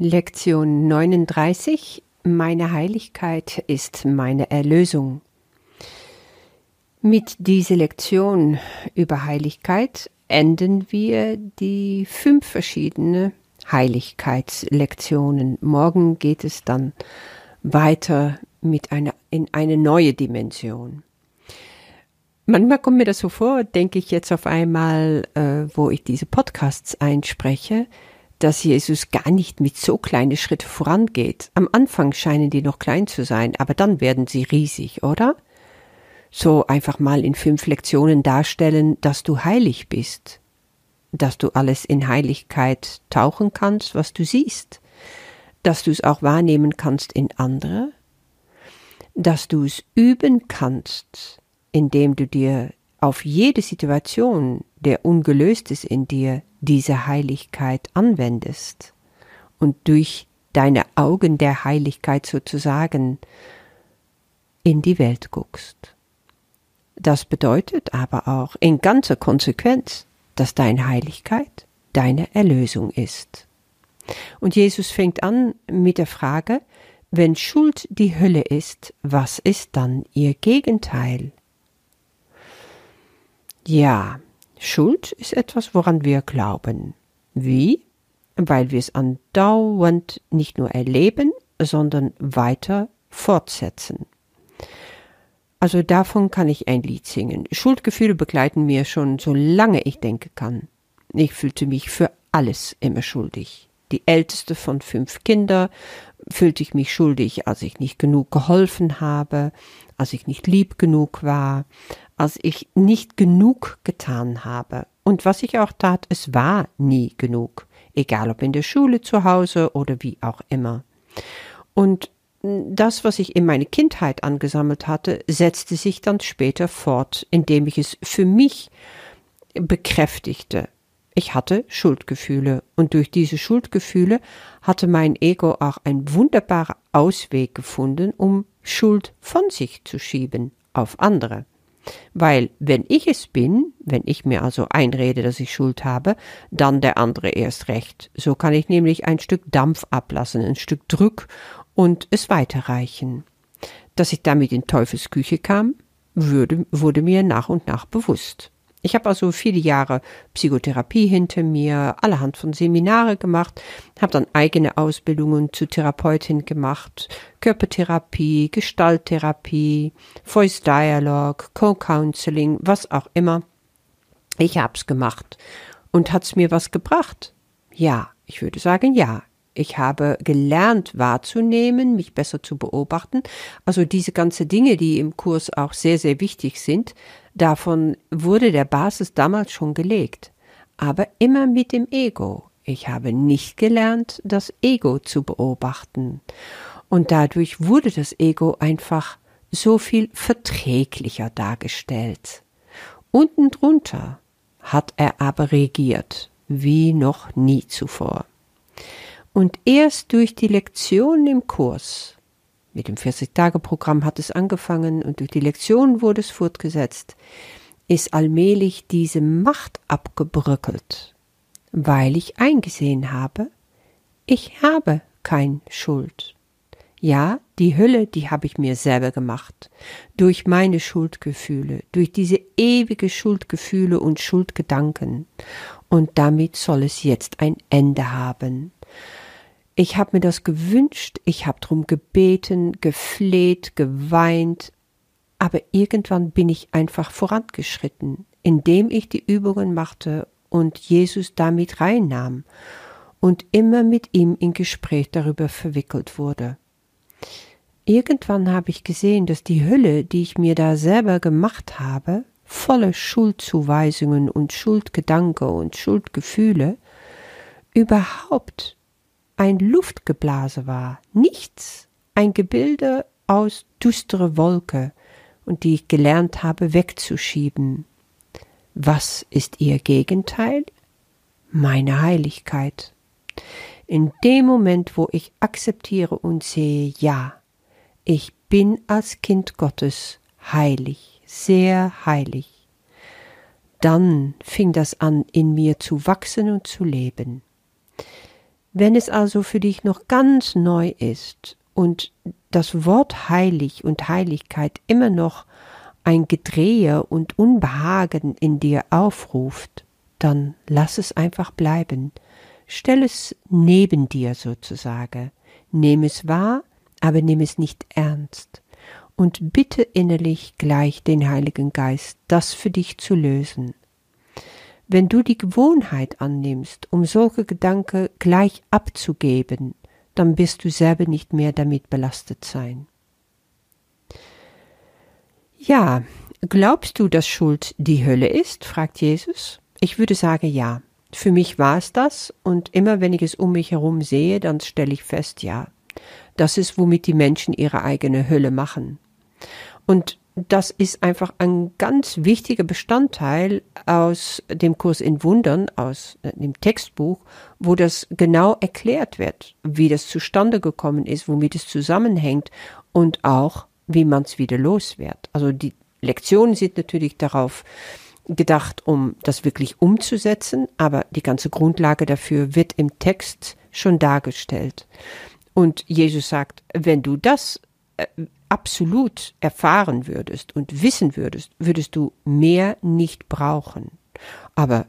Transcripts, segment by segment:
Lektion 39 Meine Heiligkeit ist meine Erlösung. Mit dieser Lektion über Heiligkeit enden wir die fünf verschiedene Heiligkeitslektionen. Morgen geht es dann weiter mit einer, in eine neue Dimension. Manchmal kommt mir das so vor, denke ich jetzt auf einmal, äh, wo ich diese Podcasts einspreche, dass Jesus gar nicht mit so kleinen Schritten vorangeht. Am Anfang scheinen die noch klein zu sein, aber dann werden sie riesig, oder? So einfach mal in fünf Lektionen darstellen, dass du heilig bist, dass du alles in Heiligkeit tauchen kannst, was du siehst, dass du es auch wahrnehmen kannst in andere, dass du es üben kannst, indem du dir auf jede Situation, der ungelöst ist in dir, diese Heiligkeit anwendest und durch deine Augen der Heiligkeit sozusagen in die Welt guckst. Das bedeutet aber auch in ganzer Konsequenz, dass deine Heiligkeit deine Erlösung ist. Und Jesus fängt an mit der Frage, wenn Schuld die Hölle ist, was ist dann ihr Gegenteil? Ja, Schuld ist etwas, woran wir glauben. Wie? Weil wir es andauernd nicht nur erleben, sondern weiter fortsetzen. Also davon kann ich ein Lied singen. Schuldgefühle begleiten mir schon so lange ich denken kann. Ich fühlte mich für alles immer schuldig. Die älteste von fünf Kindern fühlte ich mich schuldig, als ich nicht genug geholfen habe, als ich nicht lieb genug war, als ich nicht genug getan habe. Und was ich auch tat, es war nie genug, egal ob in der Schule, zu Hause oder wie auch immer. Und das, was ich in meiner Kindheit angesammelt hatte, setzte sich dann später fort, indem ich es für mich bekräftigte. Ich hatte Schuldgefühle und durch diese Schuldgefühle hatte mein Ego auch einen wunderbaren Ausweg gefunden, um Schuld von sich zu schieben auf andere. Weil wenn ich es bin, wenn ich mir also einrede, dass ich Schuld habe, dann der andere erst recht. So kann ich nämlich ein Stück Dampf ablassen, ein Stück Druck und es weiterreichen. Dass ich damit in Teufelsküche kam, würde, wurde mir nach und nach bewusst. Ich habe also viele Jahre Psychotherapie hinter mir, allerhand von Seminare gemacht, habe dann eigene Ausbildungen zu Therapeutin gemacht, Körpertherapie, Gestalttherapie, Voice Dialogue, Co-Counseling, was auch immer. Ich hab's gemacht. Und hat's mir was gebracht? Ja, ich würde sagen ja. Ich habe gelernt wahrzunehmen, mich besser zu beobachten. Also diese ganze Dinge, die im Kurs auch sehr, sehr wichtig sind, davon wurde der Basis damals schon gelegt. Aber immer mit dem Ego. Ich habe nicht gelernt, das Ego zu beobachten. Und dadurch wurde das Ego einfach so viel verträglicher dargestellt. Unten drunter hat er aber regiert, wie noch nie zuvor. Und erst durch die Lektionen im Kurs, mit dem 40-Tage-Programm hat es angefangen und durch die Lektionen wurde es fortgesetzt, ist allmählich diese Macht abgebröckelt, weil ich eingesehen habe, ich habe kein Schuld. Ja, die Hölle, die habe ich mir selber gemacht, durch meine Schuldgefühle, durch diese ewige Schuldgefühle und Schuldgedanken. Und damit soll es jetzt ein Ende haben. Ich habe mir das gewünscht, ich habe drum gebeten, gefleht, geweint, aber irgendwann bin ich einfach vorangeschritten, indem ich die Übungen machte und Jesus damit reinnahm und immer mit ihm in Gespräch darüber verwickelt wurde. Irgendwann habe ich gesehen, dass die Hülle, die ich mir da selber gemacht habe, voller Schuldzuweisungen und Schuldgedanke und Schuldgefühle, überhaupt ein Luftgeblase war, nichts, ein Gebilde aus düstere Wolke, und die ich gelernt habe wegzuschieben. Was ist ihr Gegenteil? Meine Heiligkeit. In dem Moment, wo ich akzeptiere und sehe, ja, ich bin als Kind Gottes heilig, sehr heilig, dann fing das an, in mir zu wachsen und zu leben. Wenn es also für dich noch ganz neu ist und das Wort heilig und Heiligkeit immer noch ein Gedrehe und Unbehagen in dir aufruft, dann lass es einfach bleiben. Stell es neben dir sozusagen. Nimm es wahr, aber nimm es nicht ernst. Und bitte innerlich gleich den Heiligen Geist, das für dich zu lösen. Wenn du die Gewohnheit annimmst, um solche Gedanken gleich abzugeben, dann wirst du selber nicht mehr damit belastet sein. Ja, glaubst du, dass Schuld die Hölle ist? fragt Jesus. Ich würde sagen ja. Für mich war es das, und immer wenn ich es um mich herum sehe, dann stelle ich fest, ja, das ist, womit die Menschen ihre eigene Hölle machen. Und das ist einfach ein ganz wichtiger Bestandteil aus dem Kurs in Wundern, aus äh, dem Textbuch, wo das genau erklärt wird, wie das zustande gekommen ist, womit es zusammenhängt und auch, wie man es wieder los wird. Also die Lektionen sind natürlich darauf gedacht, um das wirklich umzusetzen, aber die ganze Grundlage dafür wird im Text schon dargestellt. Und Jesus sagt, wenn du das äh, absolut erfahren würdest und wissen würdest, würdest du mehr nicht brauchen. Aber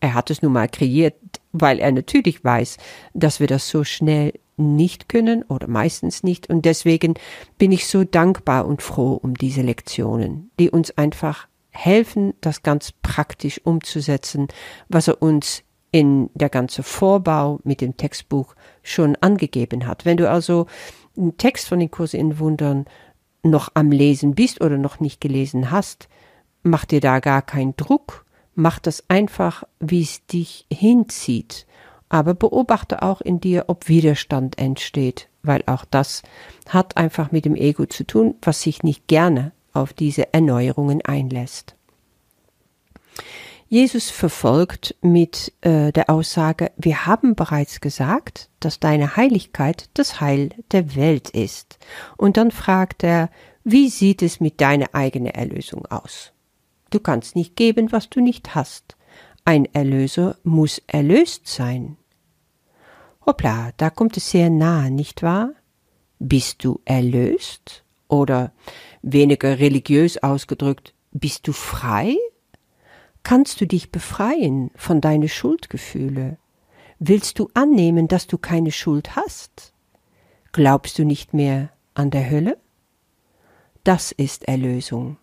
er hat es nun mal kreiert, weil er natürlich weiß, dass wir das so schnell nicht können oder meistens nicht. Und deswegen bin ich so dankbar und froh um diese Lektionen, die uns einfach helfen, das ganz praktisch umzusetzen, was er uns in der ganze Vorbau mit dem Textbuch schon angegeben hat. Wenn du also einen Text von den Kurse in Wundern noch am Lesen bist oder noch nicht gelesen hast, mach dir da gar keinen Druck, mach das einfach, wie es dich hinzieht. Aber beobachte auch in dir, ob Widerstand entsteht, weil auch das hat einfach mit dem Ego zu tun, was sich nicht gerne auf diese Erneuerungen einlässt. Jesus verfolgt mit äh, der Aussage, wir haben bereits gesagt, dass deine Heiligkeit das Heil der Welt ist. Und dann fragt er, wie sieht es mit deiner eigenen Erlösung aus? Du kannst nicht geben, was du nicht hast. Ein Erlöser muss erlöst sein. Hoppla, da kommt es sehr nahe, nicht wahr? Bist du erlöst? Oder weniger religiös ausgedrückt, bist du frei? Kannst du dich befreien von deinen Schuldgefühle? Willst du annehmen, dass du keine Schuld hast? Glaubst du nicht mehr an der Hölle? Das ist Erlösung.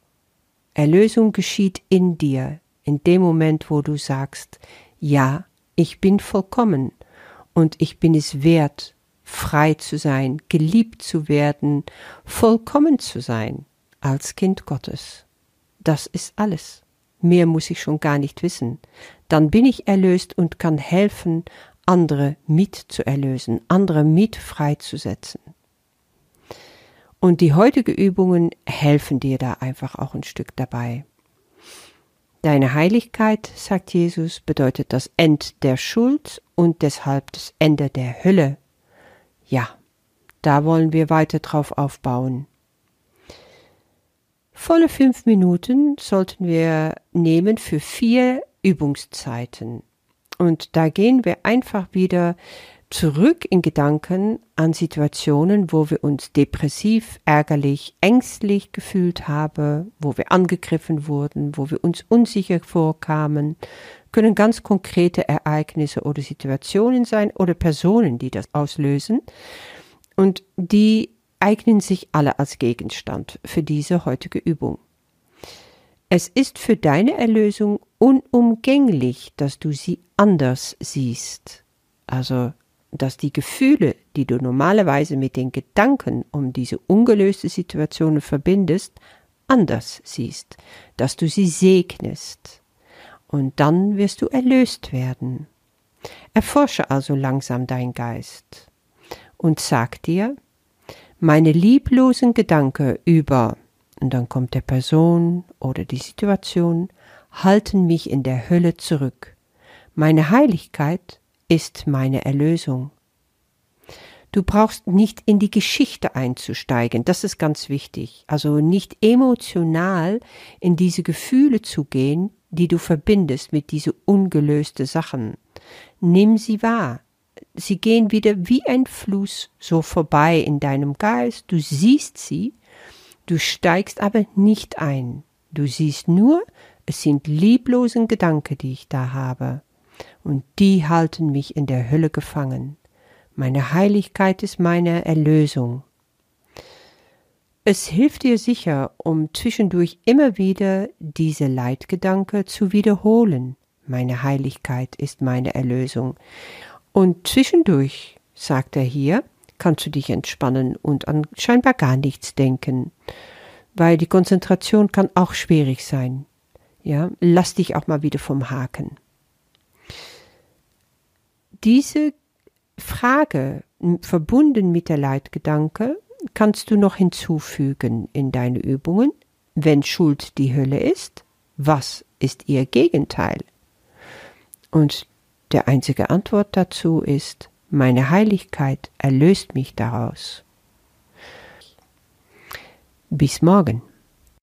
Erlösung geschieht in dir, in dem Moment, wo du sagst, ja, ich bin vollkommen und ich bin es wert, frei zu sein, geliebt zu werden, vollkommen zu sein als Kind Gottes. Das ist alles. Mehr muss ich schon gar nicht wissen. Dann bin ich erlöst und kann helfen, andere mit zu erlösen, andere mit freizusetzen. Und die heutigen Übungen helfen dir da einfach auch ein Stück dabei. Deine Heiligkeit, sagt Jesus, bedeutet das End der Schuld und deshalb das Ende der Hölle. Ja, da wollen wir weiter drauf aufbauen. Volle fünf Minuten sollten wir nehmen für vier Übungszeiten. Und da gehen wir einfach wieder zurück in Gedanken an Situationen, wo wir uns depressiv, ärgerlich, ängstlich gefühlt haben, wo wir angegriffen wurden, wo wir uns unsicher vorkamen, können ganz konkrete Ereignisse oder Situationen sein oder Personen, die das auslösen. Und die eignen sich alle als Gegenstand für diese heutige Übung. Es ist für deine Erlösung unumgänglich, dass du sie anders siehst. Also, dass die Gefühle, die du normalerweise mit den Gedanken um diese ungelöste Situation verbindest, anders siehst, dass du sie segnest. Und dann wirst du erlöst werden. Erforsche also langsam dein Geist und sag dir, meine lieblosen Gedanken über, und dann kommt der Person oder die Situation, halten mich in der Hölle zurück. Meine Heiligkeit ist meine Erlösung. Du brauchst nicht in die Geschichte einzusteigen, das ist ganz wichtig. Also nicht emotional in diese Gefühle zu gehen, die du verbindest mit diese ungelöste Sachen. Nimm sie wahr, sie gehen wieder wie ein Fluss so vorbei in deinem Geist, du siehst sie, du steigst aber nicht ein, du siehst nur, es sind lieblosen Gedanken, die ich da habe, und die halten mich in der Hölle gefangen. Meine Heiligkeit ist meine Erlösung. Es hilft dir sicher, um zwischendurch immer wieder diese Leitgedanke zu wiederholen. Meine Heiligkeit ist meine Erlösung. Und zwischendurch, sagt er hier, kannst du dich entspannen und an scheinbar gar nichts denken, weil die Konzentration kann auch schwierig sein. Ja, lass dich auch mal wieder vom Haken. Diese Frage, verbunden mit der Leitgedanke, kannst du noch hinzufügen in deine Übungen. Wenn Schuld die Hölle ist, was ist ihr Gegenteil? Und der einzige Antwort dazu ist, meine Heiligkeit erlöst mich daraus. Bis morgen.